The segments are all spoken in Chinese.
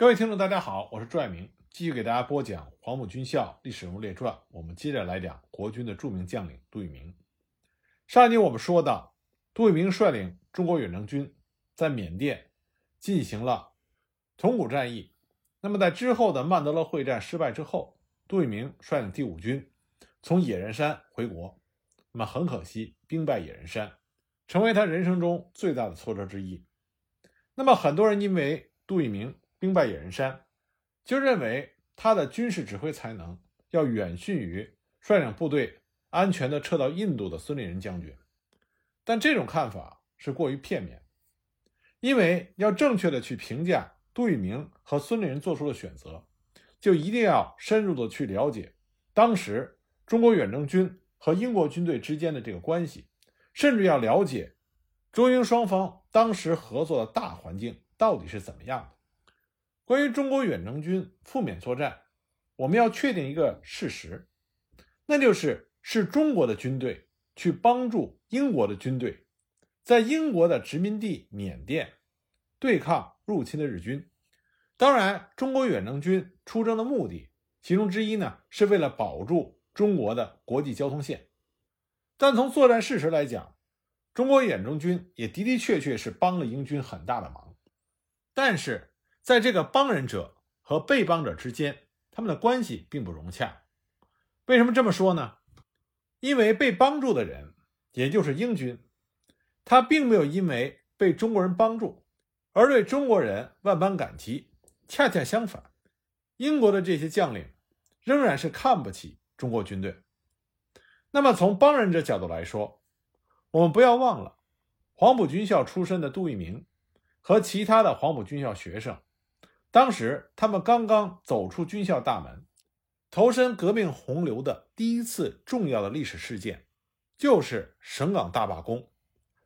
各位听众，大家好，我是朱爱明，继续给大家播讲《黄埔军校历史人物列传》。我们接着来讲国军的著名将领杜聿明。上一集我们说到，杜聿明率领中国远征军在缅甸进行了铜鼓战役。那么在之后的曼德勒会战失败之后，杜聿明率领第五军从野人山回国。那么很可惜，兵败野人山，成为他人生中最大的挫折之一。那么很多人因为杜聿明。兵败野人山，就认为他的军事指挥才能要远逊于率领部队安全地撤到印度的孙立人将军。但这种看法是过于片面，因为要正确的去评价杜聿明和孙立人做出的选择，就一定要深入的去了解当时中国远征军和英国军队之间的这个关系，甚至要了解中英双方当时合作的大环境到底是怎么样的。关于中国远征军赴缅作战，我们要确定一个事实，那就是是中国的军队去帮助英国的军队，在英国的殖民地缅甸对抗入侵的日军。当然，中国远征军出征的目的，其中之一呢，是为了保住中国的国际交通线。但从作战事实来讲，中国远征军也的的确确是帮了英军很大的忙。但是，在这个帮人者和被帮者之间，他们的关系并不融洽。为什么这么说呢？因为被帮助的人，也就是英军，他并没有因为被中国人帮助而对中国人万般感激。恰恰相反，英国的这些将领仍然是看不起中国军队。那么，从帮人者角度来说，我们不要忘了，黄埔军校出身的杜聿明和其他的黄埔军校学生。当时他们刚刚走出军校大门，投身革命洪流的第一次重要的历史事件，就是省港大罢工，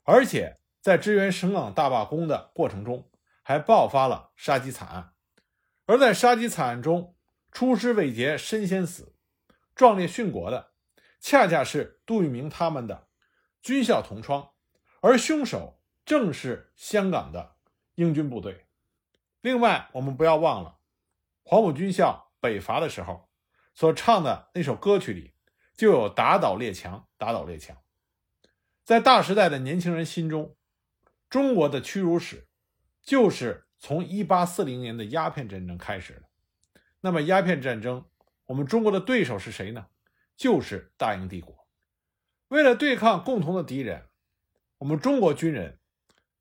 而且在支援省港大罢工的过程中，还爆发了杀鸡惨案。而在杀鸡惨案中，出师未捷身先死，壮烈殉国的，恰恰是杜聿明他们的军校同窗，而凶手正是香港的英军部队。另外，我们不要忘了，黄埔军校北伐的时候所唱的那首歌曲里，就有“打倒列强，打倒列强”。在大时代的年轻人心中，中国的屈辱史就是从1840年的鸦片战争开始的。那么，鸦片战争，我们中国的对手是谁呢？就是大英帝国。为了对抗共同的敌人，我们中国军人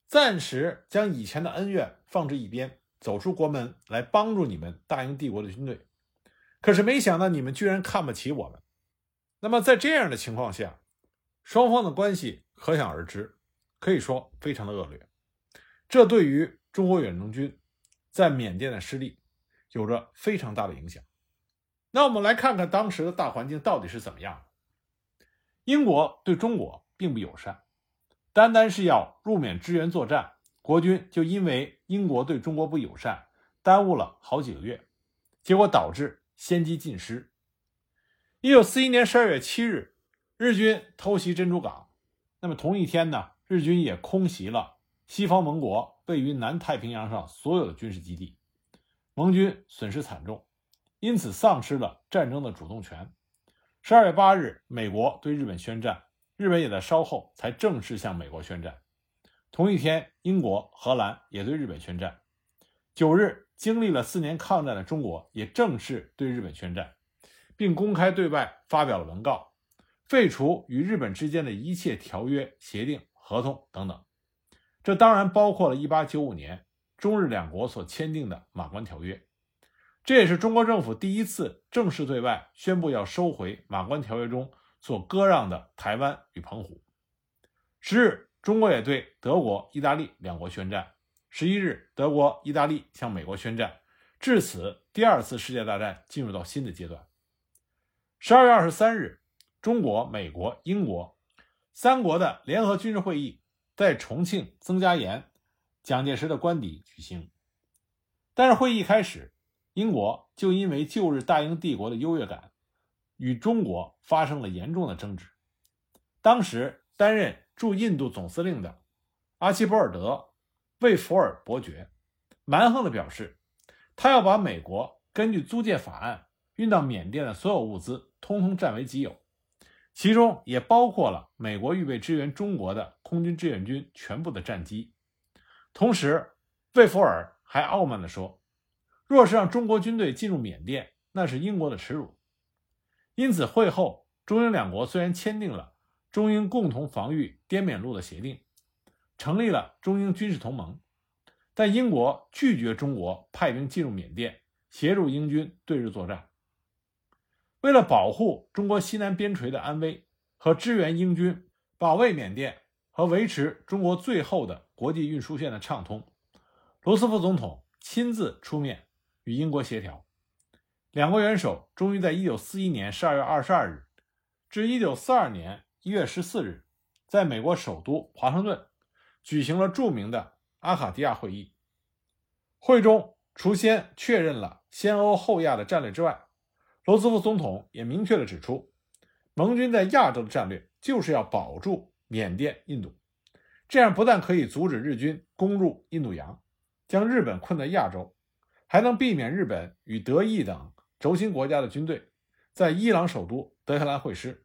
暂时将以前的恩怨放置一边。走出国门来帮助你们大英帝国的军队，可是没想到你们居然看不起我们。那么在这样的情况下，双方的关系可想而知，可以说非常的恶劣。这对于中国远征军在缅甸的失利有着非常大的影响。那我们来看看当时的大环境到底是怎么样的。英国对中国并不友善，单单是要入缅支援作战。国军就因为英国对中国不友善，耽误了好几个月，结果导致先机尽失。一九四一年十二月七日，日军偷袭珍珠港，那么同一天呢，日军也空袭了西方盟国位于南太平洋上所有的军事基地，盟军损失惨重，因此丧失了战争的主动权。十二月八日，美国对日本宣战，日本也在稍后才正式向美国宣战。同一天，英国、荷兰也对日本宣战。九日，经历了四年抗战的中国也正式对日本宣战，并公开对外发表了文告，废除与日本之间的一切条约、协定、合同等等。这当然包括了1895年中日两国所签订的《马关条约》，这也是中国政府第一次正式对外宣布要收回《马关条约》中所割让的台湾与澎湖。十日。中国也对德国、意大利两国宣战。十一日，德国、意大利向美国宣战，至此，第二次世界大战进入到新的阶段。十二月二十三日，中国、美国、英国三国的联合军事会议在重庆曾家岩蒋介石的官邸举行。但是会议开始，英国就因为旧日大英帝国的优越感，与中国发生了严重的争执。当时担任。驻印度总司令的阿奇博尔德·魏弗尔伯爵蛮横地表示，他要把美国根据租借法案运到缅甸的所有物资，通通占为己有，其中也包括了美国预备支援中国的空军志愿军全部的战机。同时，魏福尔还傲慢地说：“若是让中国军队进入缅甸，那是英国的耻辱。”因此，会后中英两国虽然签订了中英共同防御滇缅路的协定，成立了中英军事同盟。但英国拒绝中国派兵进入缅甸，协助英军对日作战。为了保护中国西南边陲的安危和支援英军保卫缅甸和维持中国最后的国际运输线的畅通，罗斯福总统亲自出面与英国协调。两国元首终于在1941年12月22日至1942年1月14日，在美国首都华盛顿举行了著名的。阿卡迪亚会议，会中除先确认了先欧后亚的战略之外，罗斯福总统也明确地指出，盟军在亚洲的战略就是要保住缅甸、印度，这样不但可以阻止日军攻入印度洋，将日本困在亚洲，还能避免日本与德意等轴心国家的军队在伊朗首都德黑兰会师。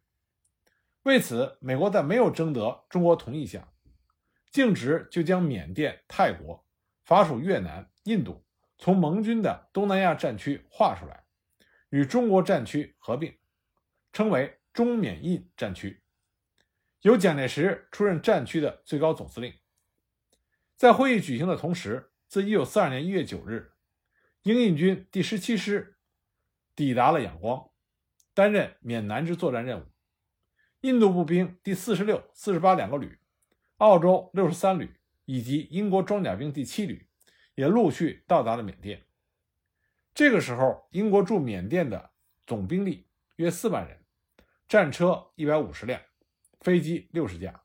为此，美国在没有征得中国同意下。径直就将缅甸、泰国、法属越南、印度从盟军的东南亚战区划出来，与中国战区合并，称为中缅印战区，由蒋介石出任战区的最高总司令。在会议举行的同时，自1942年1月9日，英印军第十七师抵达了仰光，担任缅南之作战任务。印度步兵第四十六、四十八两个旅。澳洲六十三旅以及英国装甲兵第七旅也陆续到达了缅甸。这个时候，英国驻缅甸的总兵力约四万人，战车一百五十辆，飞机六十架。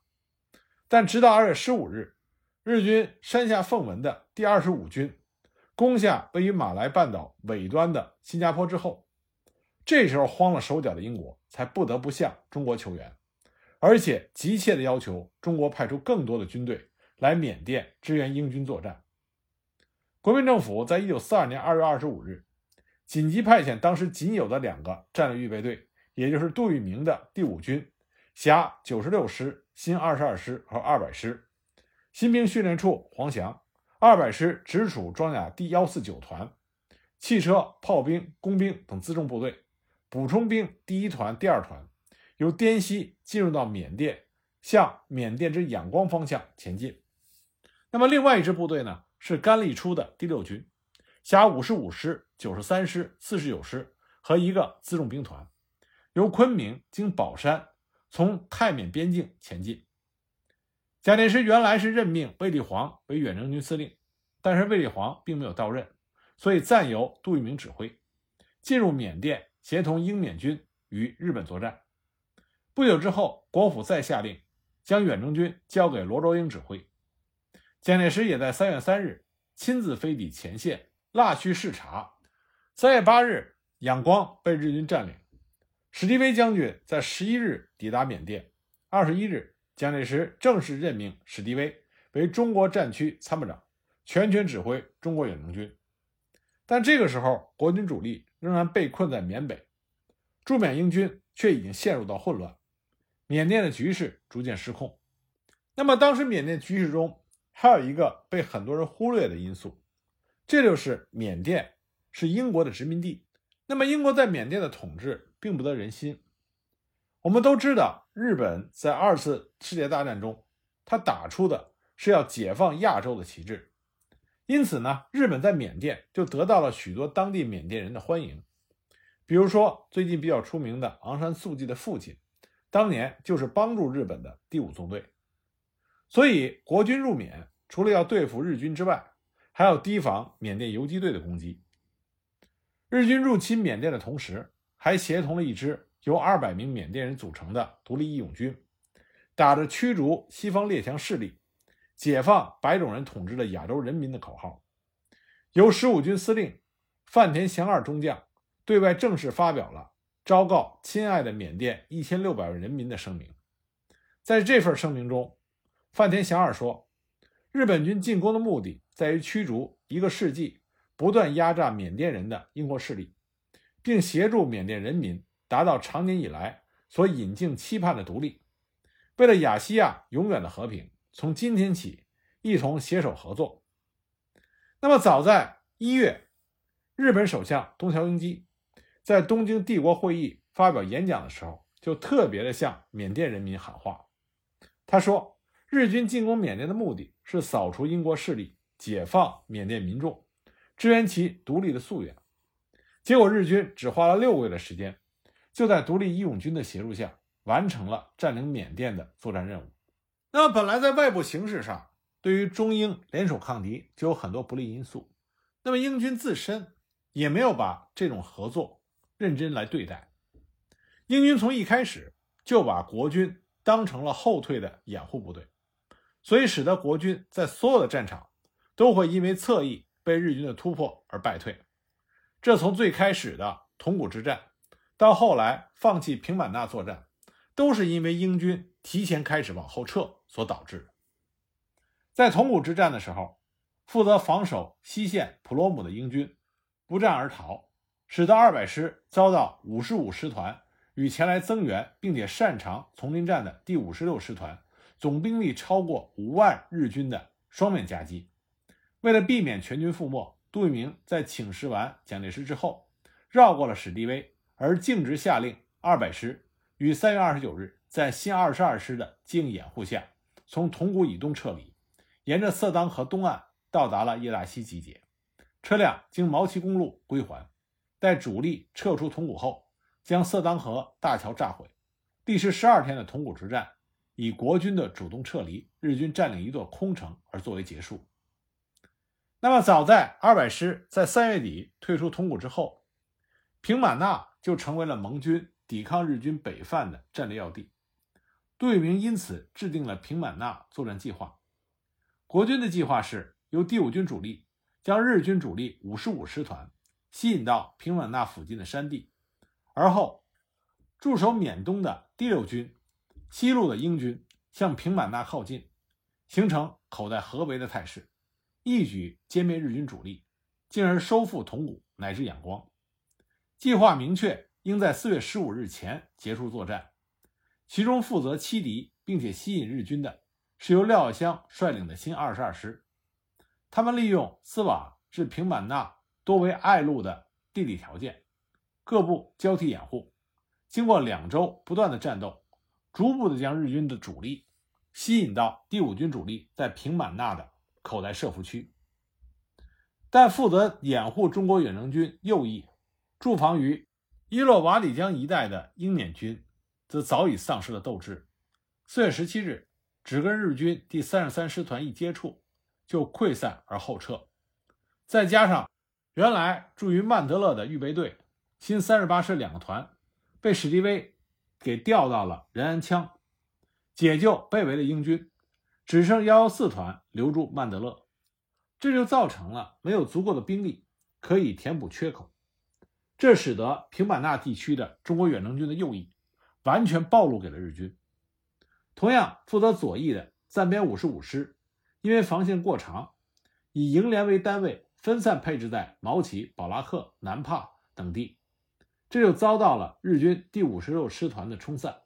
但直到二月十五日，日军山下奉文的第二十五军攻下位于马来半岛尾端的新加坡之后，这时候慌了手脚的英国才不得不向中国求援。而且急切地要求中国派出更多的军队来缅甸支援英军作战。国民政府在一九四二年二月二十五日紧急派遣当时仅有的两个战略预备队，也就是杜聿明的第五军辖九十六师、新二十二师和二百师，新兵训练处黄翔，二百师直属装甲第幺四九团，汽车、炮兵、工兵等辎重部队，补充兵第一团、第二团。由滇西进入到缅甸，向缅甸之仰光方向前进。那么，另外一支部队呢？是甘立初的第六军，辖五十五师、九十三师、四十九师和一个辎重兵团，由昆明经宝山从泰缅边境前进。蒋介石原来是任命卫立煌为远征军司令，但是卫立煌并没有到任，所以暂由杜聿明指挥，进入缅甸，协同英缅军与日本作战。不久之后，国府再下令将远征军交给罗卓英指挥。蒋介石也在三月三日亲自飞抵前线，腊戌视察。三月八日，仰光被日军占领。史迪威将军在十一日抵达缅甸。二十一日，蒋介石正式任命史迪威为中国战区参谋长，全权指挥中国远征军。但这个时候，国军主力仍然被困在缅北，驻缅英军却已经陷入到混乱。缅甸的局势逐渐失控。那么，当时缅甸局势中还有一个被很多人忽略的因素，这就是缅甸是英国的殖民地。那么，英国在缅甸的统治并不得人心。我们都知道，日本在二次世界大战中，他打出的是要解放亚洲的旗帜，因此呢，日本在缅甸就得到了许多当地缅甸人的欢迎。比如说，最近比较出名的昂山素季的父亲。当年就是帮助日本的第五纵队，所以国军入缅除了要对付日军之外，还要提防缅甸游击队的攻击。日军入侵缅甸的同时，还协同了一支由二百名缅甸人组成的独立义勇军，打着驱逐西方列强势力、解放白种人统治的亚洲人民的口号，由十五军司令范田祥二中将对外正式发表了。昭告亲爱的缅甸一千六百万人民的声明，在这份声明中，范田祥二说：“日本军进攻的目的在于驱逐一个世纪不断压榨缅甸人的英国势力，并协助缅甸人民达到长年以来所引颈期盼的独立。为了亚细亚永远的和平，从今天起一同携手合作。那么，早在一月，日本首相东条英机在东京帝国会议发表演讲的时候，就特别的向缅甸人民喊话。他说：“日军进攻缅甸的目的是扫除英国势力，解放缅甸民众，支援其独立的夙愿。结果，日军只花了六个月的时间，就在独立义勇军的协助下，完成了占领缅甸的作战任务。那么，本来在外部形势上，对于中英联手抗敌就有很多不利因素。那么，英军自身也没有把这种合作认真来对待。英军从一开始就把国军。”当成了后退的掩护部队，所以使得国军在所有的战场都会因为侧翼被日军的突破而败退。这从最开始的铜鼓之战，到后来放弃平满纳作战，都是因为英军提前开始往后撤所导致。在铜鼓之战的时候，负责防守西线普罗姆的英军不战而逃，使得二百师遭到五十五师团。与前来增援并且擅长丛林战的第五十六师团，总兵力超过五万日军的双面夹击。为了避免全军覆没，杜聿明在请示完蒋介石之后，绕过了史迪威，而径直下令二百师于三月二十九日在新二十二师的接应掩护下，从铜鼓以东撤离，沿着色当河东岸到达了叶大西集结。车辆经毛旗公路归还，待主力撤出铜鼓后。将色当河大桥炸毁，历时十二天的铜鼓之战以国军的主动撤离、日军占领一座空城而作为结束。那么，早在二百师在三月底退出铜鼓之后，平满纳就成为了盟军抵抗日军北犯的战略要地。杜聿明因此制定了平满纳作战计划。国军的计划是由第五军主力将日军主力五十五师团吸引到平满纳附近的山地。而后，驻守缅东的第六军、西路的英军向平满纳靠近，形成口袋合围的态势，一举歼灭日军主力，进而收复铜鼓乃至仰光。计划明确，应在四月十五日前结束作战。其中负责欺敌并且吸引日军的，是由廖耀湘率领的新二十二师。他们利用斯瓦至平满纳多为隘路的地理条件。各部交替掩护，经过两周不断的战斗，逐步的将日军的主力吸引到第五军主力在平满纳的口袋设伏区。但负责掩护中国远征军右翼、驻防于伊洛瓦底江一带的英缅军，则早已丧失了斗志。四月十七日，只跟日军第三十三师团一接触，就溃散而后撤。再加上原来驻于曼德勒的预备队。新三十八师两个团被史迪威给调到了仁安羌，解救被围的英军，只剩幺幺四团留住曼德勒，这就造成了没有足够的兵力可以填补缺口，这使得平板纳地区的中国远征军的右翼完全暴露给了日军。同样负责左翼的暂编五十五师，因为防线过长，以营连为单位分散配置在毛奇、保拉克、南帕等地。这就遭到了日军第五十六师团的冲散。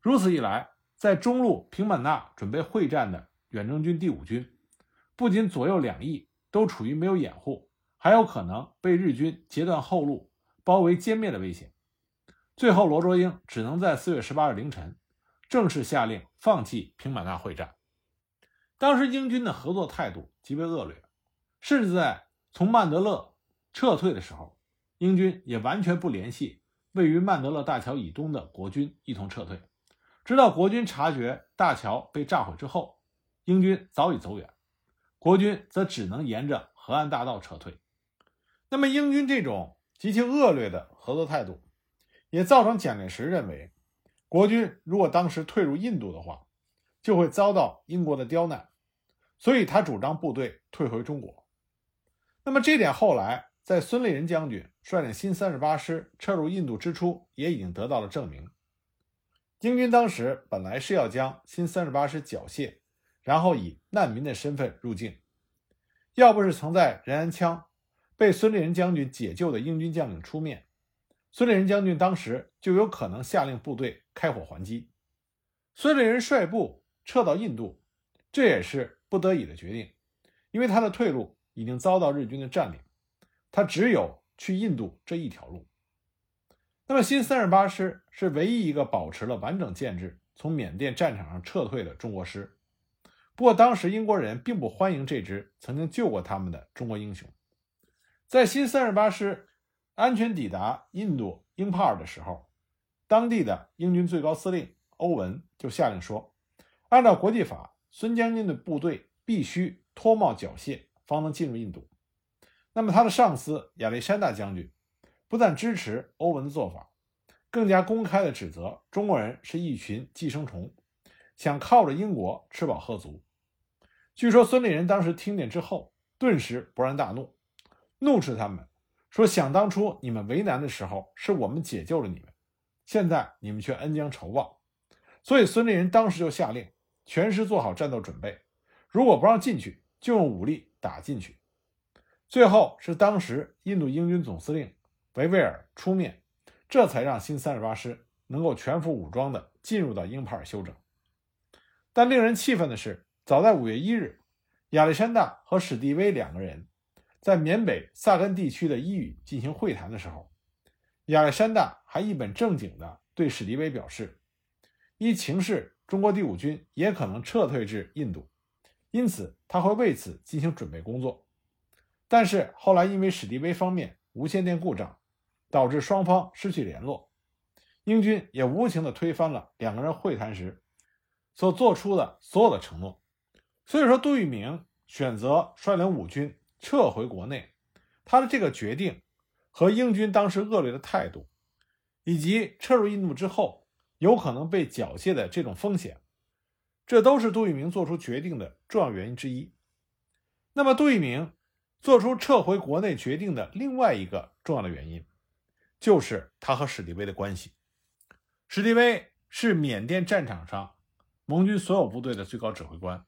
如此一来，在中路平满纳准备会战的远征军第五军，不仅左右两翼都处于没有掩护，还有可能被日军截断后路、包围歼灭的危险。最后，罗卓英只能在四月十八日凌晨正式下令放弃平满纳会战。当时英军的合作态度极为恶劣，甚至在从曼德勒撤退的时候。英军也完全不联系位于曼德勒大桥以东的国军一同撤退，直到国军察觉大桥被炸毁之后，英军早已走远，国军则只能沿着河岸大道撤退。那么，英军这种极其恶劣的合作态度，也造成蒋介石认为，国军如果当时退入印度的话，就会遭到英国的刁难，所以他主张部队退回中国。那么这点后来。在孙立人将军率领新三十八师撤入印度之初，也已经得到了证明。英军当时本来是要将新三十八师缴械，然后以难民的身份入境。要不是曾在仁安羌被孙立人将军解救的英军将领出面，孙立人将军当时就有可能下令部队开火还击。孙立人率部撤到印度，这也是不得已的决定，因为他的退路已经遭到日军的占领，他只有去印度这一条路。那么，新三十八师是唯一一个保持了完整建制、从缅甸战场上撤退的中国师。不过，当时英国人并不欢迎这支曾经救过他们的中国英雄。在新三十八师安全抵达印度英帕尔的时候，当地的英军最高司令欧文就下令说：“按照国际法，孙将军的部队必须脱帽缴械，方能进入印度。”那么，他的上司亚历山大将军。不但支持欧文的做法，更加公开的指责中国人是一群寄生虫，想靠着英国吃饱喝足。据说孙立人当时听见之后，顿时勃然大怒，怒斥他们说：“想当初你们为难的时候，是我们解救了你们，现在你们却恩将仇报。”所以孙立人当时就下令全师做好战斗准备，如果不让进去，就用武力打进去。最后是当时印度英军总司令。维维尔出面，这才让新三十八师能够全副武装地进入到英帕尔休整。但令人气愤的是，早在五月一日，亚历山大和史蒂威两个人在缅北萨根地区的伊语进行会谈的时候，亚历山大还一本正经地对史迪威表示：依情势，中国第五军也可能撤退至印度，因此他会为此进行准备工作。但是后来因为史迪威方面无线电故障，导致双方失去联络，英军也无情地推翻了两个人会谈时所做出的所有的承诺。所以说，杜聿明选择率领五军撤回国内，他的这个决定和英军当时恶劣的态度，以及撤入印度之后有可能被缴械的这种风险，这都是杜聿明做出决定的重要原因之一。那么，杜聿明做出撤回国内决定的另外一个重要的原因。就是他和史迪威的关系。史迪威是缅甸战场上盟军所有部队的最高指挥官，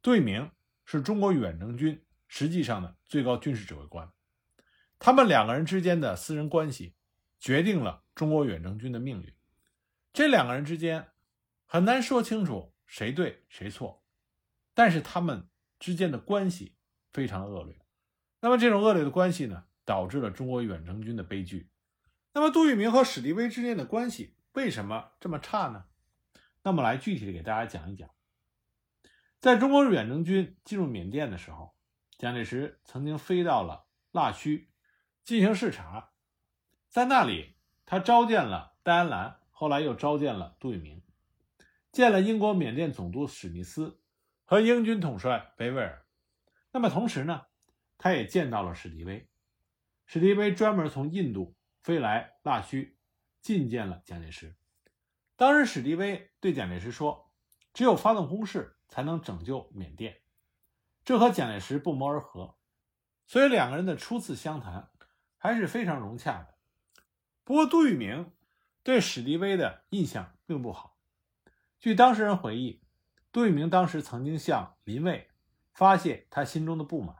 杜聿明是中国远征军实际上的最高军事指挥官。他们两个人之间的私人关系，决定了中国远征军的命运。这两个人之间很难说清楚谁对谁错，但是他们之间的关系非常恶劣。那么这种恶劣的关系呢，导致了中国远征军的悲剧。那么杜聿明和史迪威之间的关系为什么这么差呢？那么来具体的给大家讲一讲。在中国远征军进入缅甸的时候，蒋介石曾经飞到了腊戌进行视察，在那里他召见了戴安澜，后来又召见了杜聿明，见了英国缅甸总督史密斯和英军统帅维维尔。那么同时呢，他也见到了史迪威，史迪威专门从印度。飞来腊戌，觐见了蒋介石。当时史迪威对蒋介石说：“只有发动攻势，才能拯救缅甸。”这和蒋介石不谋而合，所以两个人的初次相谈还是非常融洽的。不过，杜聿明对史迪威的印象并不好。据当事人回忆，杜聿明当时曾经向林蔚发泄他心中的不满。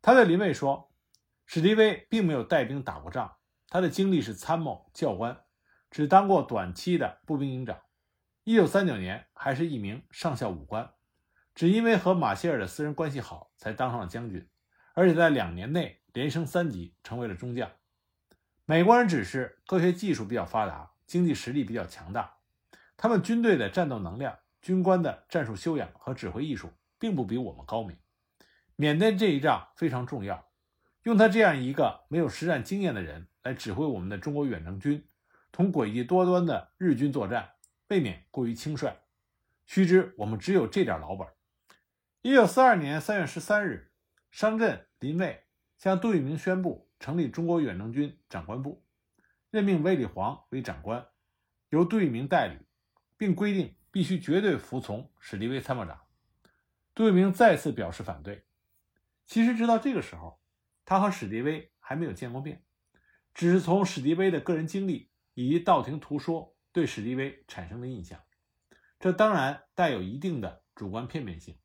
他对林蔚说：“史迪威并没有带兵打过仗。”他的经历是参谋、教官，只当过短期的步兵营长。一九三九年还是一名上校武官，只因为和马歇尔的私人关系好，才当上了将军，而且在两年内连升三级，成为了中将。美国人只是科学技术比较发达，经济实力比较强大，他们军队的战斗能量、军官的战术修养和指挥艺术，并不比我们高明。缅甸这一仗非常重要，用他这样一个没有实战经验的人。来指挥我们的中国远征军，同诡计多端的日军作战，未免过于轻率。须知我们只有这点老本。一九四二年三月十三日，商震、林蔚向杜聿明宣布成立中国远征军长官部，任命卫立煌为长官，由杜聿明代理，并规定必须绝对服从史迪威参谋长。杜聿明再次表示反对。其实直到这个时候，他和史迪威还没有见过面。只是从史迪威的个人经历以及道听途说对史迪威产生的印象，这当然带有一定的主观片面性。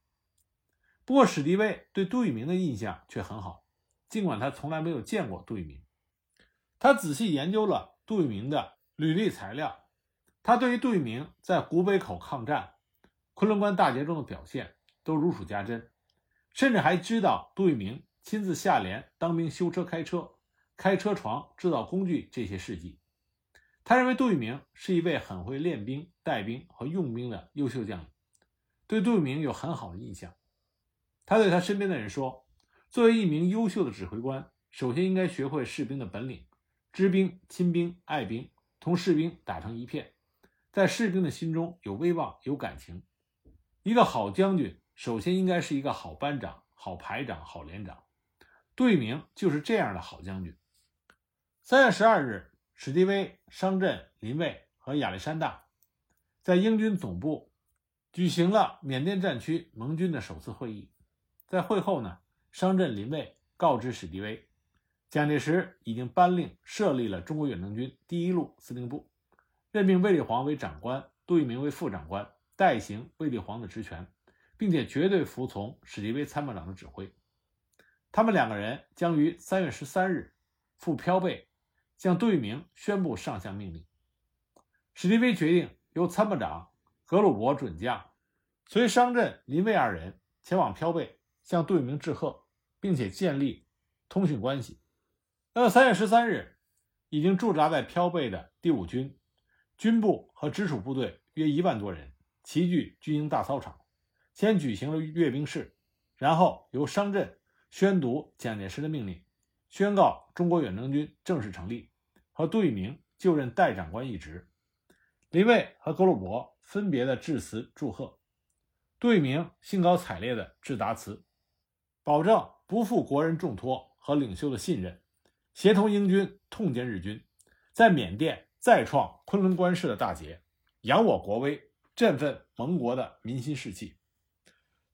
不过，史迪威对杜聿明的印象却很好。尽管他从来没有见过杜聿明。他仔细研究了杜聿明的履历材料，他对于杜聿明在古北口抗战、昆仑关大捷中的表现都如数家珍，甚至还知道杜聿明亲自下连当兵、修车、开车、开车床、制造工具这些事迹。他认为杜聿明是一位很会练兵、带兵和用兵的优秀将领，对杜聿明有很好的印象。他对他身边的人说：“作为一名优秀的指挥官，首先应该学会士兵的本领，知兵、亲兵、爱兵，同士兵打成一片，在士兵的心中有威望、有感情。一个好将军，首先应该是一个好班长、好排长、好连长。杜聿明就是这样的好将军。”三月十二日，史迪威、商震、林蔚和亚历山大在英军总部举行了缅甸战区盟军的首次会议。在会后呢，商震、林蔚告知史迪威，蒋介石已经颁令设立了中国远征军第一路司令部，任命卫立煌为长官，杜聿明为副长官，代行卫立煌的职权，并且绝对服从史迪威参谋长的指挥。他们两个人将于三月十三日赴漂背，向杜聿明宣布上项命令。史迪威决定由参谋长格鲁伯准将随商震、林蔚二人前往漂背。向杜聿明致贺，并且建立通讯关系。那么，三月十三日，已经驻扎在飘背的第五军军部和直属部队约一万多人齐聚军营大操场，先举行了阅兵式，然后由商震宣读蒋介石的命令，宣告中国远征军正式成立，和杜聿明就任代长官一职。林蔚和格鲁伯分别的致辞祝贺，杜聿明兴高采烈的致答词。保证不负国人重托和领袖的信任，协同英军痛歼日军，在缅甸再创昆仑关市的大捷，扬我国威，振奋盟国的民心士气。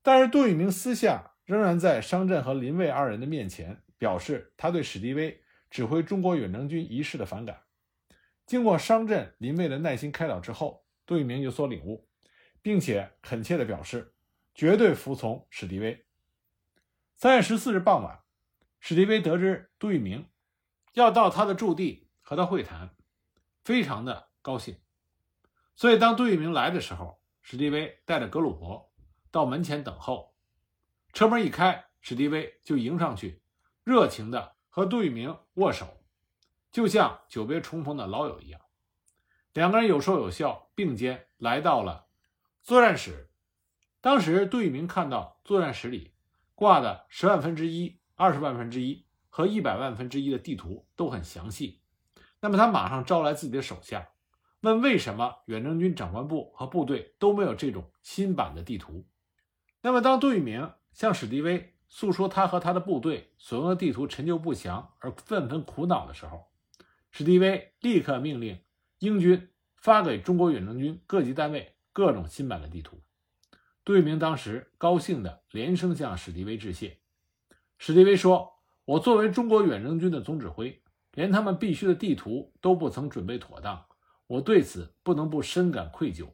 但是杜聿明私下仍然在商震和林蔚二人的面前表示他对史迪威指挥中国远征军一事的反感。经过商震、林蔚的耐心开导之后，杜聿明有所领悟，并且恳切地表示绝对服从史迪威。三月十四日傍晚，史迪威得知杜聿明要到他的驻地和他会谈，非常的高兴。所以，当杜聿明来的时候，史迪威带着格鲁伯到门前等候。车门一开，史迪威就迎上去，热情的和杜聿明握手，就像久别重逢的老友一样。两个人有说有笑，并肩来到了作战室。当时，杜聿明看到作战室里。挂的十万分之一、二十万分之一和一百万分之一的地图都很详细。那么他马上招来自己的手下，问为什么远征军长官部和部队都没有这种新版的地图。那么当杜聿明向史迪威诉说他和他的部队所用的地图陈旧不详而愤愤苦恼的时候，史迪威立刻命令英军发给中国远征军各级单位各种新版的地图。杜聿明当时高兴地连声向史迪威致谢。史迪威说：“我作为中国远征军的总指挥，连他们必须的地图都不曾准备妥当，我对此不能不深感愧疚。”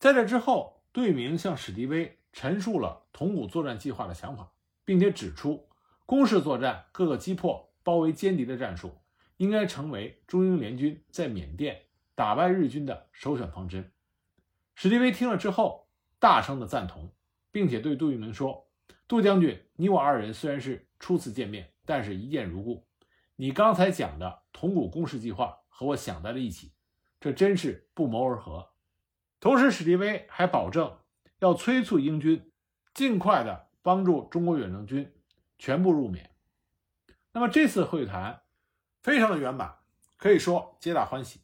在这之后，杜聿明向史迪威陈述了铜鼓作战计划的想法，并且指出，攻势作战、各个击破、包围歼敌的战术，应该成为中英联军在缅甸打败日军的首选方针。史迪威听了之后。大声的赞同，并且对杜聿明说：“杜将军，你我二人虽然是初次见面，但是一见如故。你刚才讲的铜鼓攻势计划和我想在了一起，这真是不谋而合。”同时，史迪威还保证要催促英军尽快的帮助中国远征军全部入缅。那么这次会谈非常的圆满，可以说皆大欢喜。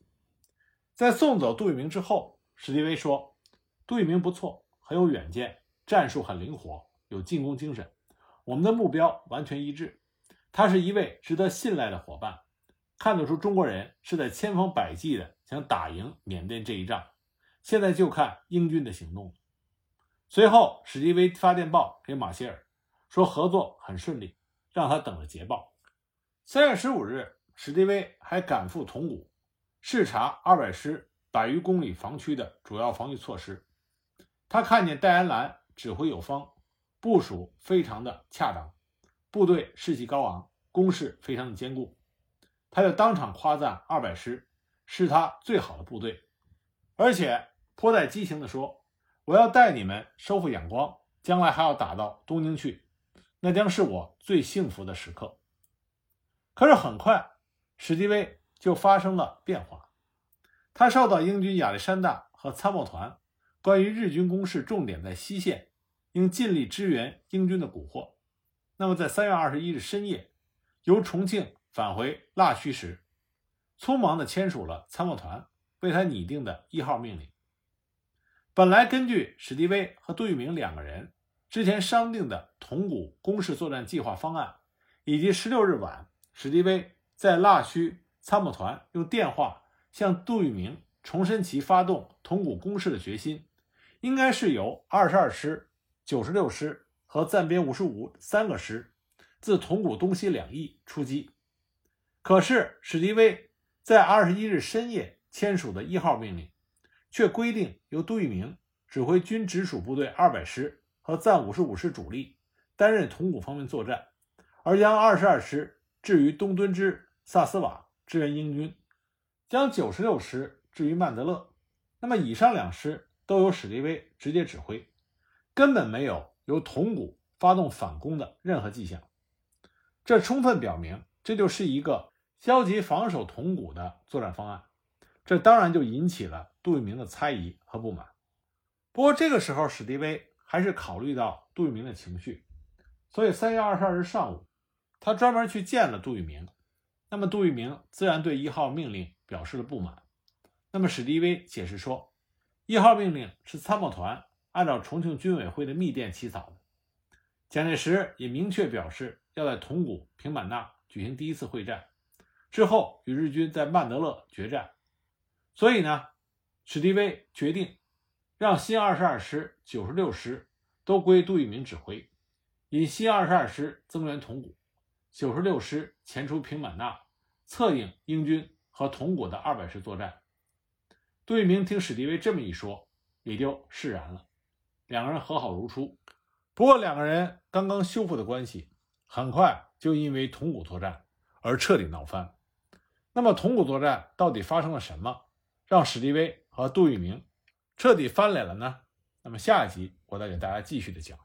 在送走杜聿明之后，史迪威说：“杜聿明不错。”很有远见，战术很灵活，有进攻精神，我们的目标完全一致。他是一位值得信赖的伙伴，看得出中国人是在千方百计的想打赢缅甸这一仗。现在就看英军的行动。随后，史迪威发电报给马歇尔，说合作很顺利，让他等着捷报。三月十五日，史迪威还赶赴铜鼓，视察二百师百余公里防区的主要防御措施。他看见戴安澜指挥有方，部署非常的恰当，部队士气高昂，攻势非常的坚固，他就当场夸赞二百师是他最好的部队，而且颇带激情地说：“我要带你们收复仰光，将来还要打到东京去，那将是我最幸福的时刻。”可是很快，史迪威就发生了变化，他受到英军亚历山大和参谋团关于日军攻势重点在西线，应尽力支援英军的蛊惑。那么，在三月二十一日深夜，由重庆返回腊戌时，匆忙地签署了参谋团为他拟定的一号命令。本来根据史迪威和杜聿明两个人之前商定的铜鼓攻势作战计划方案，以及十六日晚史迪威在腊戌参谋团用电话向杜聿明重申其发动铜鼓攻势的决心，应该是由二十二师、九十六师。和暂编五十五三个师自铜鼓东西两翼出击，可是史迪威在二十一日深夜签署的一号命令，却规定由杜聿明指挥军直属部队二百师和暂五十五师主力担任铜鼓方面作战，而将二十二师置于东敦之萨斯瓦支援英军，将九十六师置于曼德勒。那么以上两师都由史迪威直接指挥，根本没有。由铜鼓发动反攻的任何迹象，这充分表明这就是一个消极防守铜鼓的作战方案。这当然就引起了杜聿明的猜疑和不满。不过这个时候，史迪威还是考虑到杜聿明的情绪，所以三月二十二日上午，他专门去见了杜聿明。那么杜聿明自然对一号命令表示了不满。那么史迪威解释说，一号命令是参谋团。按照重庆军委会的密电起草的，蒋介石也明确表示要在铜鼓、平板纳举行第一次会战，之后与日军在曼德勒决战。所以呢，史迪威决定让新二十二师、九十六师都归杜聿明指挥，引新二十二师增援铜鼓，九十六师前出平板纳，策应英军和铜鼓的二百师作战。杜聿明听史迪威这么一说，也就释然了。两个人和好如初，不过两个人刚刚修复的关系，很快就因为铜鼓作战而彻底闹翻。那么铜鼓作战到底发生了什么，让史迪威和杜聿明彻底翻脸了呢？那么下一集我再给大家继续的讲。